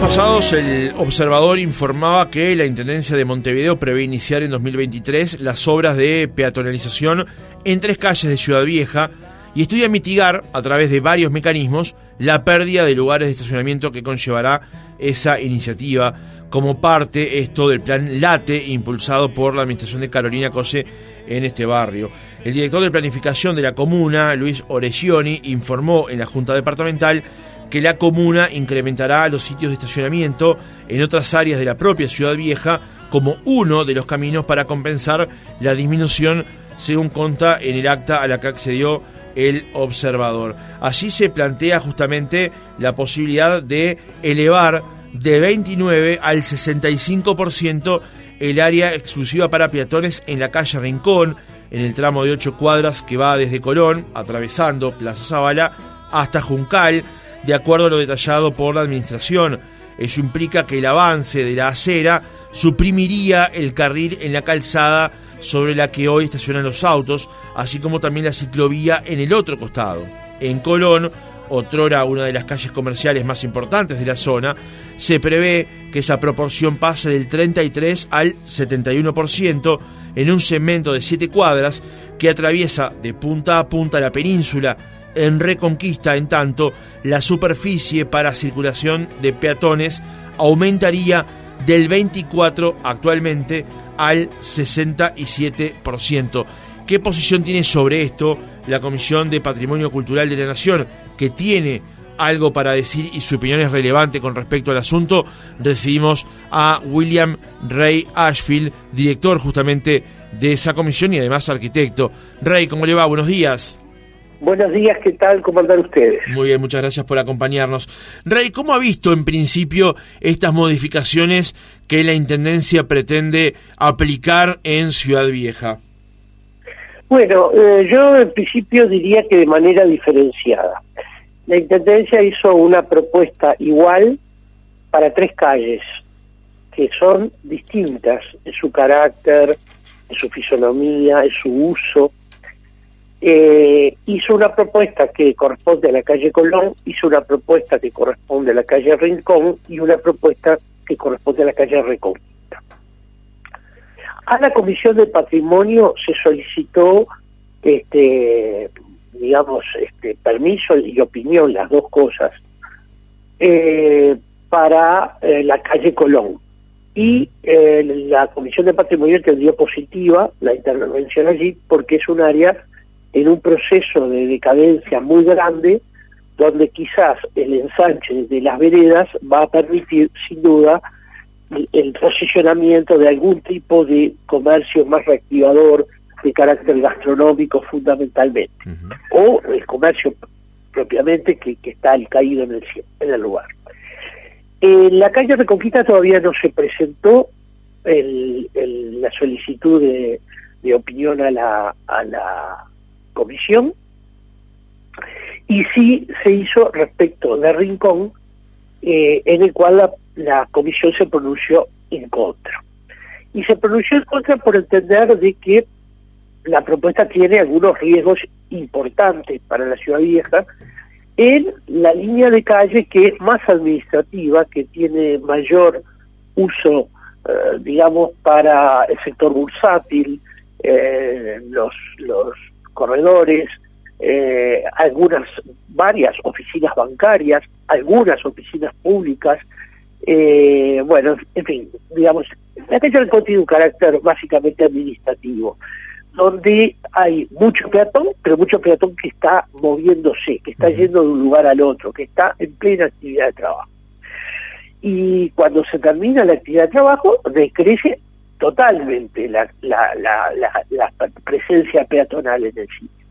pasados el observador informaba que la Intendencia de Montevideo prevé iniciar en 2023 las obras de peatonalización en tres calles de Ciudad Vieja y estudia mitigar a través de varios mecanismos la pérdida de lugares de estacionamiento que conllevará esa iniciativa como parte esto del plan LATE impulsado por la administración de Carolina Cose en este barrio. El director de planificación de la comuna, Luis Oregioni, informó en la Junta Departamental que la comuna incrementará los sitios de estacionamiento en otras áreas de la propia Ciudad Vieja como uno de los caminos para compensar la disminución, según conta en el acta a la que accedió el observador. Allí se plantea justamente la posibilidad de elevar de 29 al 65% el área exclusiva para peatones en la calle Rincón, en el tramo de 8 cuadras que va desde Colón, atravesando Plaza Zabala, hasta Juncal, de acuerdo a lo detallado por la Administración. Eso implica que el avance de la acera suprimiría el carril en la calzada sobre la que hoy estacionan los autos, así como también la ciclovía en el otro costado. En Colón, otrora una de las calles comerciales más importantes de la zona, se prevé que esa proporción pase del 33 al 71% en un segmento de 7 cuadras que atraviesa de punta a punta la península en Reconquista, en tanto, la superficie para circulación de peatones aumentaría del 24 actualmente al 67%. ¿Qué posición tiene sobre esto la Comisión de Patrimonio Cultural de la Nación, que tiene algo para decir y su opinión es relevante con respecto al asunto? Recibimos a William Ray Ashfield, director justamente de esa comisión y además arquitecto. Ray, ¿cómo le va? Buenos días. Buenos días, ¿qué tal? ¿Cómo andan ustedes? Muy bien, muchas gracias por acompañarnos. Rey, ¿cómo ha visto en principio estas modificaciones que la Intendencia pretende aplicar en Ciudad Vieja? Bueno, eh, yo en principio diría que de manera diferenciada. La Intendencia hizo una propuesta igual para tres calles, que son distintas en su carácter, en su fisonomía, en su uso eh, hizo una propuesta que corresponde a la calle Colón, hizo una propuesta que corresponde a la calle Rincón y una propuesta que corresponde a la calle Reconquista. A la Comisión de Patrimonio se solicitó, este, digamos, este, permiso y opinión, las dos cosas, eh, para eh, la calle Colón. Y eh, la Comisión de Patrimonio entendió positiva la intervención allí porque es un área en un proceso de decadencia muy grande, donde quizás el ensanche de las veredas va a permitir, sin duda, el posicionamiento de algún tipo de comercio más reactivador de carácter gastronómico fundamentalmente, o el comercio propiamente que, está al caído en el, en el lugar. En la calle Reconquista todavía no se presentó. La solicitud de, de opinión a la, a la comisión y sí se hizo respecto de Rincón, eh, en el cual la, comisión se pronunció en contra. Y se pronunció en contra por entender de que la propuesta tiene algunos riesgos importantes para la ciudad vieja en la línea de calle que es más administrativa, que tiene mayor uso, eh, digamos, para el sector bursátil, eh, los, los corredores, eh, algunas, varias oficinas bancarias, algunas oficinas públicas, eh, bueno, en fin, digamos, la calle tiene un carácter básicamente administrativo, donde hay mucho peatón, pero mucho peatón que está moviéndose, que está yendo de un lugar al otro, que está en plena actividad de trabajo. Y cuando se termina la actividad de trabajo, decrece totalmente la, la, la, presencia peatonal en el sitio.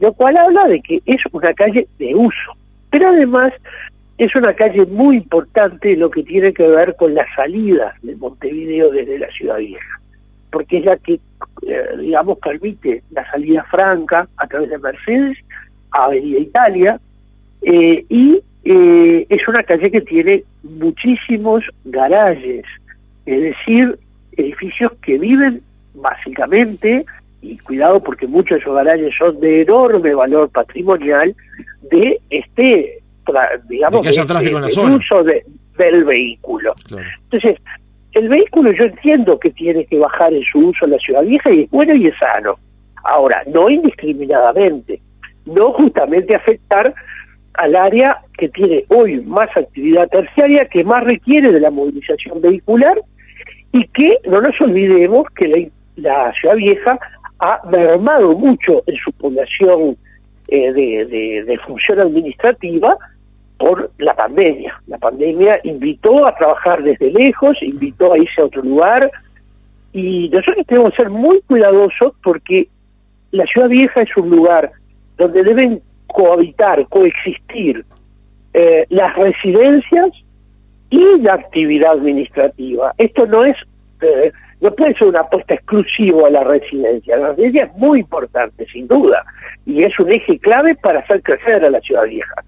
Lo cual habla de que es una calle de uso, pero además es una calle muy importante lo que tiene que ver con las salidas de Montevideo desde la ciudad vieja, porque es la que, eh, digamos, permite la salida franca a través de Mercedes a Avenida Italia, eh, y eh, es una calle que tiene muchísimos garajes, es decir, edificios que viven básicamente, y cuidado porque muchos de esos garajes son de enorme valor patrimonial, de este, digamos, de, uso de, del vehículo. Entonces, el vehículo yo entiendo que tiene que bajar en su uso en la ciudad vieja y es bueno y es sano. Ahora, no indiscriminadamente, no justamente afectar al área que tiene hoy más actividad terciaria, que más requiere de la movilización vehicular y que no nos olvidemos que la, ciudad vieja ha mermado mucho en su población eh, de, de función administrativa por la pandemia. La pandemia invitó a trabajar desde lejos, invitó a irse a otro lugar y nosotros tenemos que ser muy cuidadosos porque la ciudad vieja es un lugar donde deben cohabitar, coexistir eh, las residencias y la actividad administrativa. Esto no es, eh, no puede ser una apuesta exclusiva a la residencia. La residencia es muy importante, sin duda, y es un eje clave para hacer crecer a la ciudad vieja.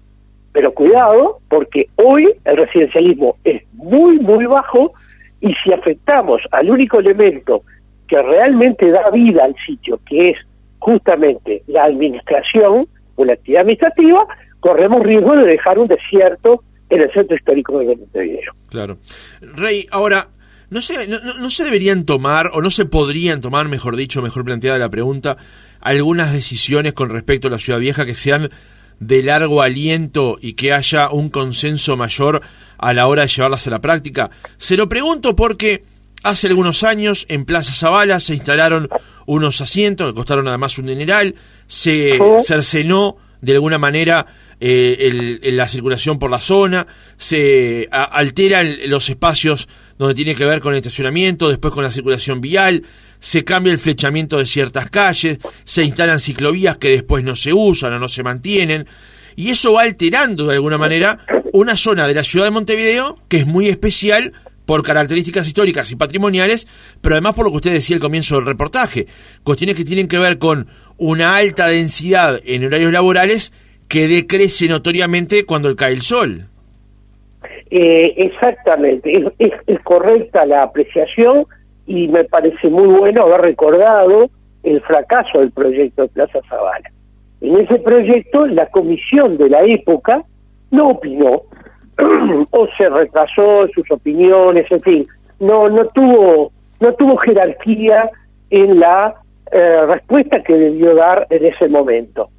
Pero cuidado, porque hoy el residencialismo es muy, muy bajo y si afectamos al único elemento que realmente da vida al sitio, que es justamente la administración o la actividad administrativa, corremos riesgo de dejar un desierto en el centro histórico de Montevideo. Claro. Rey, ahora, no se, no, no, se deberían tomar, o no se podrían tomar, mejor dicho, mejor planteada la pregunta, algunas decisiones con respecto a la ciudad vieja que sean de largo aliento y que haya un consenso mayor a la hora de llevarlas a la práctica? Se lo pregunto porque hace algunos años en Plaza Zavala se instalaron unos asientos que costaron además un dineral, se cercenó de alguna manera eh, la circulación por la zona, se alteran los espacios donde tiene que ver con el estacionamiento, después con la circulación vial, se cambia el flechamiento de ciertas calles, se instalan ciclovías que después no se usan o no se mantienen, y eso va alterando de alguna manera una zona de la ciudad de Montevideo que es muy especial por características históricas y patrimoniales, pero además por lo que usted decía al comienzo del reportaje, cuestiones que tienen que ver con una alta densidad en horarios laborales que decrece notoriamente cuando cae el sol. Eh, exactamente, es correcta la apreciación y me parece muy bueno haber recordado el fracaso del proyecto de Plaza Zavala. En ese proyecto la comisión de la época no opinó o se retrasó sus opiniones, en fin, no no tuvo no tuvo jerarquía en la eh, respuesta que debió dar en ese momento.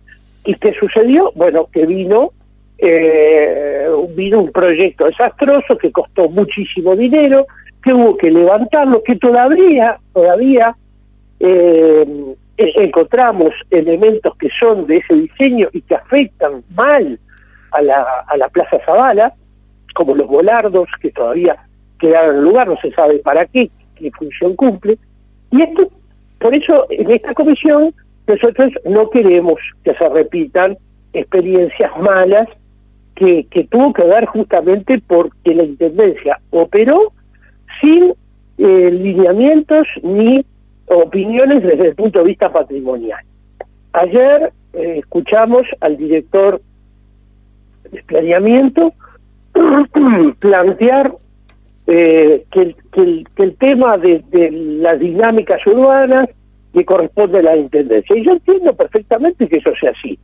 ¿Y qué sucedió? Bueno, que vino eh, vino un proyecto desastroso que costó muchísimo dinero, que hubo que levantarlo, que todavía, todavía eh, e-, encontramos elementos que son de ese diseño y que afectan mal a la, a la Plaza Zavala, como los volardos que todavía quedaron en lugar, no se sabe para qué, qué función cumple. Y esto, por eso en esta comisión nosotros no queremos que se repitan experiencias malas que, tuvo que dar justamente porque la Intendencia operó sin eh, lineamientos ni opiniones desde el punto de vista patrimonial. Ayer eh, escuchamos al director de planeamiento plantear eh, que, el, tema de, las dinámicas urbanas le corresponde a la Intendencia. Y yo entiendo perfectamente que eso sea así,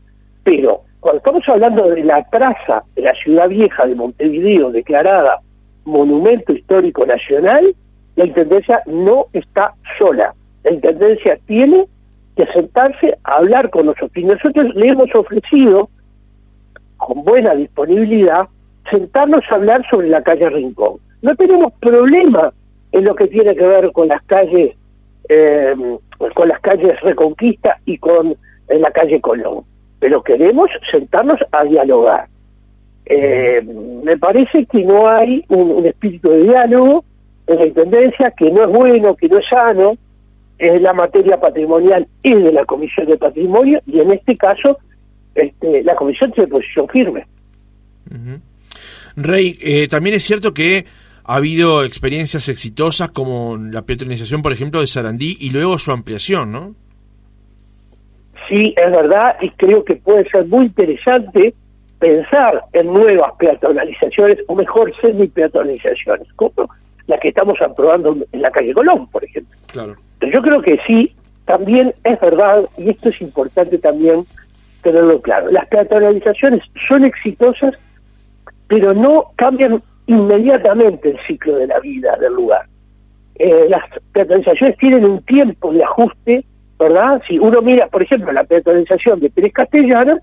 pero cuando estamos hablando de la traza de la ciudad vieja de Montevideo declarada monumento histórico nacional, la Intendencia no está sola. La Intendencia tiene que sentarse a hablar con nosotros. Y nosotros le hemos ofrecido, con buena disponibilidad, sentarnos a hablar sobre la calle Rincón. No tenemos problema en lo que tiene que ver con las calles, eh, con las calles Reconquista y con la calle Colón. Pero queremos sentarnos a dialogar. Eh, me parece que no hay un, espíritu de diálogo en la Intendencia, que no es bueno, que no es sano, es la materia patrimonial y de la Comisión de Patrimonio, y en este caso este, la Comisión tiene posición firme. Rey, eh, también es cierto que ha habido experiencias exitosas como la petronización, por ejemplo, de Sarandí y luego su ampliación, ¿no? Sí, es verdad, y creo que puede ser muy interesante pensar en nuevas peatonalizaciones, o mejor, semi-peatonalizaciones, como la que estamos aprobando en la calle Colón, por ejemplo. Claro. Pero yo creo que sí, también es verdad, y esto es importante también tenerlo claro, las peatonalizaciones son exitosas, pero no cambian inmediatamente el ciclo de la vida del lugar. Eh, las peatonalizaciones tienen un tiempo de ajuste, ¿verdad? Si uno mira, por ejemplo, la peatonalización de Pérez Castellana,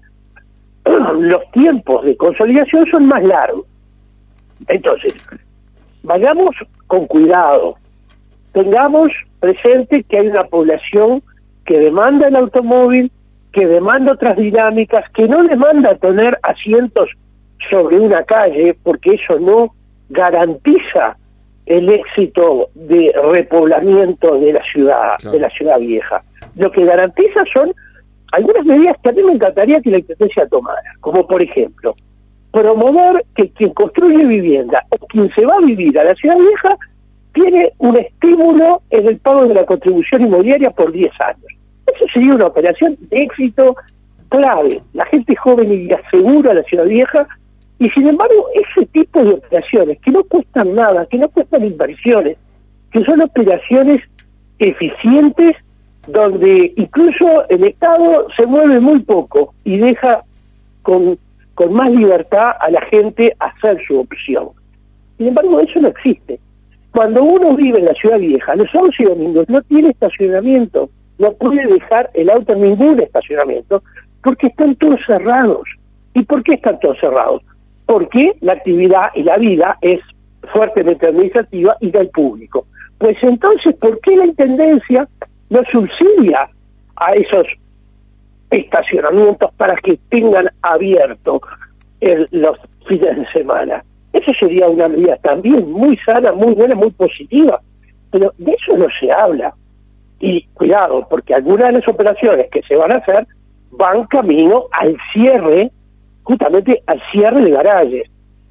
los tiempos de consolidación son más largos. Entonces, vayamos con cuidado, tengamos presente que hay una población que demanda el automóvil, que demanda otras dinámicas, que no demanda tener asientos sobre una calle, porque eso no garantiza el éxito de repoblamiento de la ciudad, de la ciudad vieja. Lo que garantiza son algunas medidas que a mí me encantaría que la Intendencia tomara, como por ejemplo, promover que quien construye vivienda o quien se va a vivir a la ciudad vieja tiene un estímulo en el pago de la contribución inmobiliaria por 10 años. Eso sería una operación de éxito clave. La gente joven y asegura a la ciudad vieja y sin embargo, ese tipo de operaciones que no cuestan nada, que no cuestan inversiones, que son operaciones eficientes donde incluso el Estado se mueve muy poco y deja con, con más libertad a la gente hacer su opción. Sin embargo, eso no existe. Cuando uno vive en la ciudad vieja, los sábados y domingos no tiene estacionamiento, no puede dejar el auto en ningún estacionamiento, porque están todos cerrados. ¿Y por qué están todos cerrados? Porque la actividad y la vida es fuertemente administrativa y del público. Pues entonces, ¿por qué la Intendencia no subsidia a esos estacionamientos para que tengan abierto los fines de semana? Eso sería una medida también muy sana, muy buena, muy positiva. Pero de eso no se habla. Y cuidado, porque algunas de las operaciones que se van a hacer van camino al cierre justamente al cierre de garajes.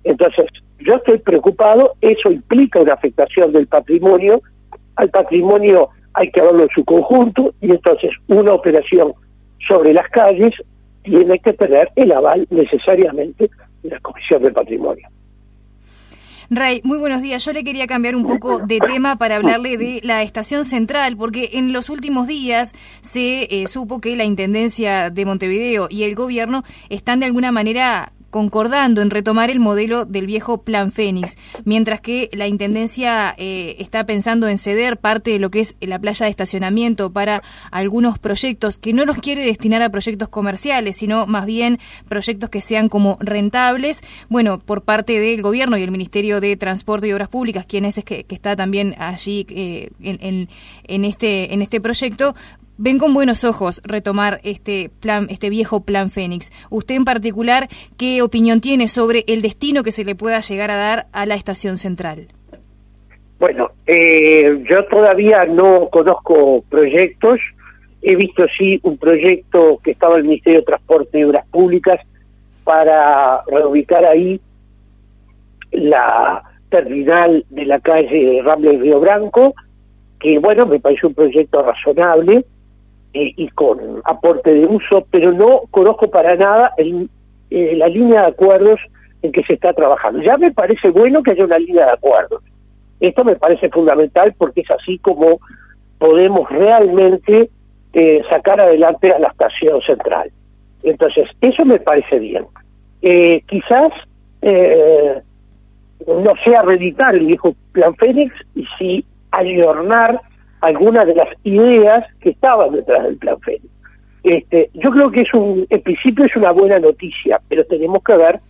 Entonces, yo estoy preocupado, eso implica una afectación del patrimonio, al patrimonio hay que verlo en su conjunto y entonces una operación sobre las calles tiene que tener el aval necesariamente de la Comisión del Patrimonio. Rey, muy buenos días. Yo le quería cambiar un poco de tema para hablarle de la estación central, porque en los últimos días se eh, supo que la Intendencia de Montevideo y el gobierno están de alguna manera concordando en retomar el modelo del viejo Plan Fénix, mientras que la Intendencia eh, está pensando en ceder parte de lo que es la playa de estacionamiento para algunos proyectos que no los quiere destinar a proyectos comerciales, sino más bien proyectos que sean como rentables. Bueno, por parte del Gobierno y el Ministerio de Transporte y Obras Públicas, quien es, que, está también allí eh, en, en, este, en este proyecto, ven con buenos ojos retomar este plan, este viejo plan Fénix. Usted en particular, ¿qué opinión tiene sobre el destino que se le pueda llegar a dar a la estación central? Bueno, eh, yo todavía no conozco proyectos. He visto sí un proyecto que estaba en el Ministerio de Transporte y Obras Públicas para reubicar ahí la terminal de la calle Ramble Río Branco, que bueno, me parece un proyecto razonable eh, y con aporte de uso, pero no conozco para nada el, eh, la línea de acuerdos en que se está trabajando. Ya me parece bueno que haya una línea de acuerdos. Esto me parece fundamental porque es así como podemos realmente eh, sacar adelante a la estación central. Entonces, eso me parece bien. quizás no sea reeditar el viejo plan Fénix y sí ayornar algunas de las ideas que estaban detrás del plan Fénix. Este, yo creo que es un, en principio es una buena noticia, pero tenemos que ver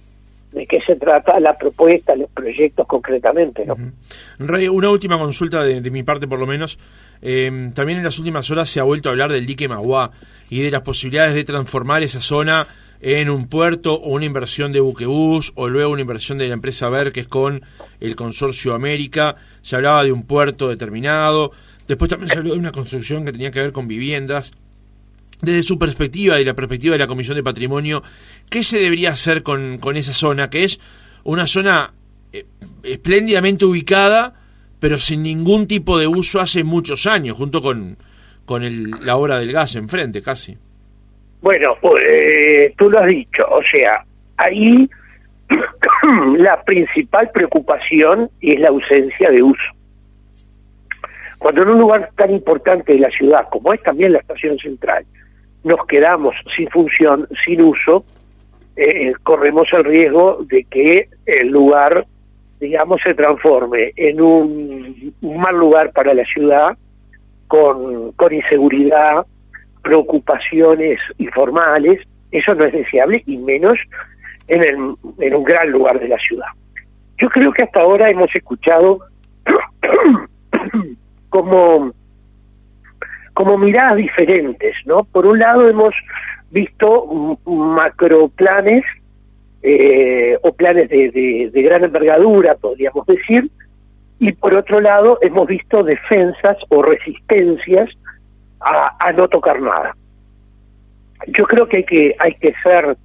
de qué se trata la propuesta, los proyectos concretamente. ¿no? Rey, una última consulta de, mi parte por lo menos. Eh, también en las últimas horas se ha vuelto a hablar del dique Magua y de las posibilidades de transformar esa zona en un puerto o una inversión de buquebús o luego una inversión de la empresa Verques con el consorcio América. Se hablaba de un puerto determinado. Después también se habló de una construcción que tenía que ver con viviendas. Desde su perspectiva y la perspectiva de la Comisión de Patrimonio, ¿qué se debería hacer con, con esa zona? Que es una zona eh, espléndidamente ubicada, pero sin ningún tipo de uso hace muchos años, junto con, con el, la obra del gas enfrente, casi. Bueno, eh, tú lo has dicho, o sea, ahí la principal preocupación es la ausencia de uso. Cuando en un lugar tan importante de la ciudad como es también la estación central, nos quedamos sin función, sin uso, eh, corremos el riesgo de que el lugar digamos, se transforme en un, mal lugar para la ciudad, con, inseguridad, preocupaciones informales, eso no es deseable y menos en un gran lugar de la ciudad. Yo creo que hasta ahora hemos escuchado como, como miradas diferentes, ¿no? Por un lado hemos visto macroplanes eh, o planes de, de, gran envergadura, podríamos decir, y por otro lado hemos visto defensas o resistencias a, no tocar nada. Yo creo que hay que, hay que ser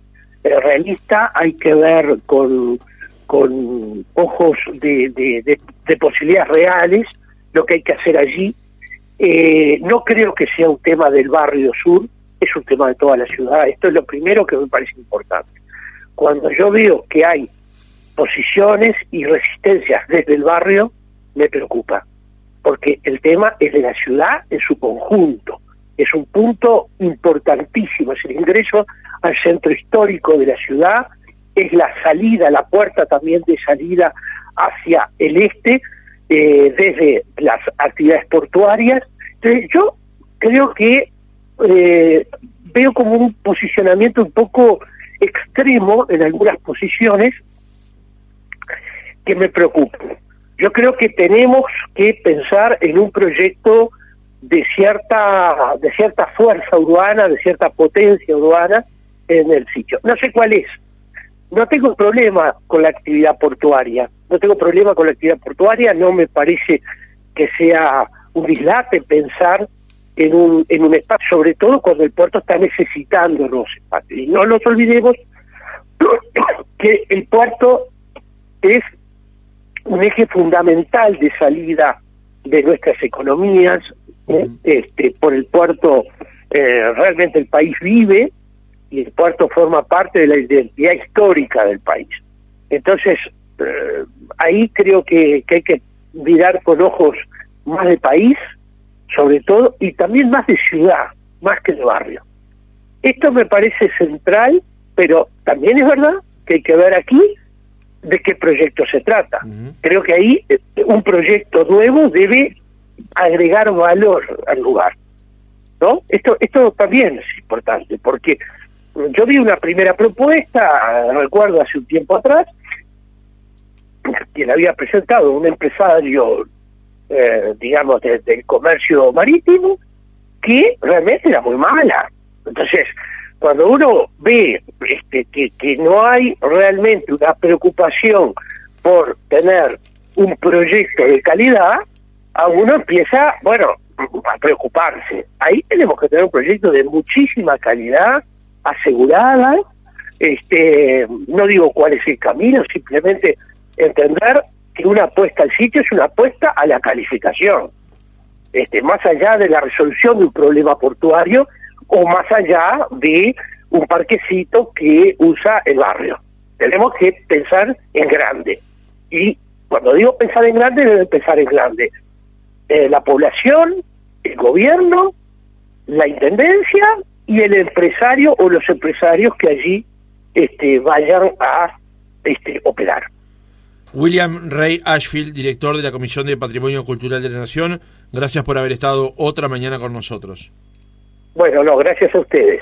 eh, realista, hay que ver con, con ojos de, posibilidades reales lo que hay que hacer allí. Eh, no creo que sea un tema del barrio sur, es un tema de toda la ciudad. Esto es lo primero que me parece importante. Cuando yo veo que hay posiciones y resistencias desde el barrio, me preocupa, porque el tema es de la ciudad en su conjunto. Es un punto importantísimo, es el ingreso al centro histórico de la ciudad, es la salida, la puerta también de salida hacia el este, eh, desde las actividades portuarias. Entonces, yo creo que eh, veo como un posicionamiento un poco extremo en algunas posiciones que me preocupan. Yo creo que tenemos que pensar en un proyecto de cierta de cierta fuerza urbana, de cierta potencia urbana en el sitio. No sé cuál es. No tengo problema con la actividad portuaria. No tengo problema con la actividad portuaria. No me parece que sea un dislate pensar en un, en un espacio, sobre todo cuando el puerto está necesitando los espacios. Y no nos olvidemos que el puerto es un eje fundamental de salida de nuestras economías. ¿eh? Este, por el puerto eh, realmente el país vive y el puerto forma parte de la identidad histórica del país. Entonces, eh, ahí creo que, que hay que mirar con ojos más de país sobre todo, y también más de ciudad, más que de barrio. Esto me parece central, pero también es verdad que hay que ver aquí de qué proyecto se trata. Creo que ahí eh, un proyecto nuevo debe agregar valor al lugar. ¿No? Esto esto también es importante porque yo vi una primera propuesta, recuerdo hace un tiempo atrás, quien había presentado un empresario eh, digamos, del comercio marítimo, que realmente era muy mala. Entonces, cuando uno ve este, que, que no hay realmente una preocupación por tener un proyecto de calidad, a uno empieza, bueno, a preocuparse. Ahí tenemos que tener un proyecto de muchísima calidad, asegurada, este, no digo cuál es el camino, simplemente entender que una apuesta al sitio es una apuesta a la calificación, este, más allá de la resolución de un problema portuario o más allá de un parquecito que usa el barrio. Tenemos que pensar en grande. Y cuando digo pensar en grande, debe pensar en grande. Eh, la población, el gobierno, la intendencia y el empresario o los empresarios que allí este, vayan a este, operar. William Ray Ashfield, director de la Comisión de Patrimonio Cultural de la Nación, gracias por haber estado otra mañana con nosotros. Bueno, no, gracias a ustedes.